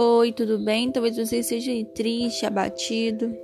Oi, tudo bem? Talvez você esteja triste, abatido.